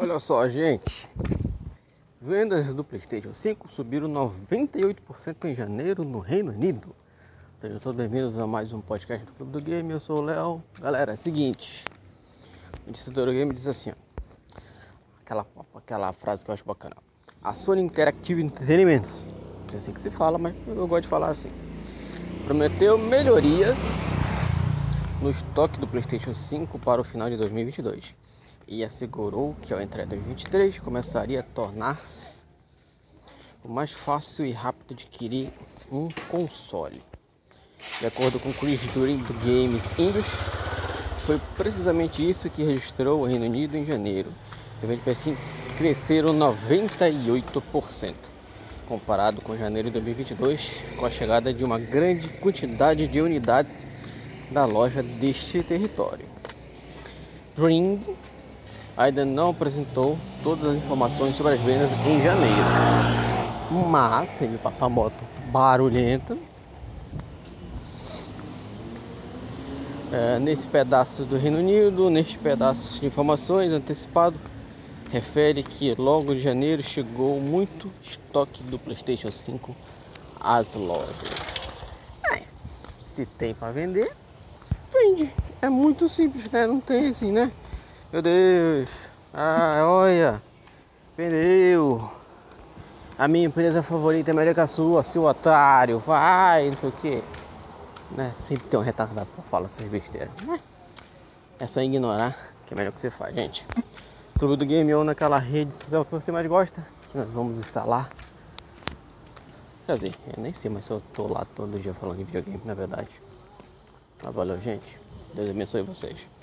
Olha só, gente. Vendas do PlayStation 5 subiram 98% em janeiro no Reino Unido. Sejam todos bem-vindos a mais um podcast do Clube do Game. Eu sou o Léo. Galera, é o seguinte: o Notícia do Game diz assim: ó, aquela, aquela frase que eu acho bacana. A Sony Interactive Entertainment, não sei assim que se fala, mas eu gosto de falar assim. Prometeu melhorias no estoque do PlayStation 5 para o final de 2022 e assegurou que ao entrar em 2023 começaria a tornar-se o mais fácil e rápido de adquirir um console. De acordo com Chris During do Games Industry, foi precisamente isso que registrou o Reino Unido em janeiro. O PS5 cresceram 98% comparado com janeiro de 2022, com a chegada de uma grande quantidade de unidades da loja deste território. Ring ainda não apresentou todas as informações sobre as vendas em janeiro, mas ele passou a moto barulhenta. É, nesse pedaço do Reino Unido, neste pedaço de informações antecipado, refere que logo em janeiro chegou muito estoque do PlayStation 5 às lojas. Mas, se tem para vender, vende. É muito simples, né? Não tem assim, né? Meu Deus. Ah, olha. Vendeu. A minha empresa favorita é melhor que a sua, seu otário. Vai, não sei o que. Né? Sempre tem um retardado pra falar essas besteiras. É só ignorar que é melhor que você faz, gente. Clube do Game On naquela rede social que você mais gosta. Que nós vamos instalar. Quer dizer, eu nem sei, mas se eu tô lá todo dia falando de videogame, na verdade. Mas valeu, gente. Deus abençoe vocês.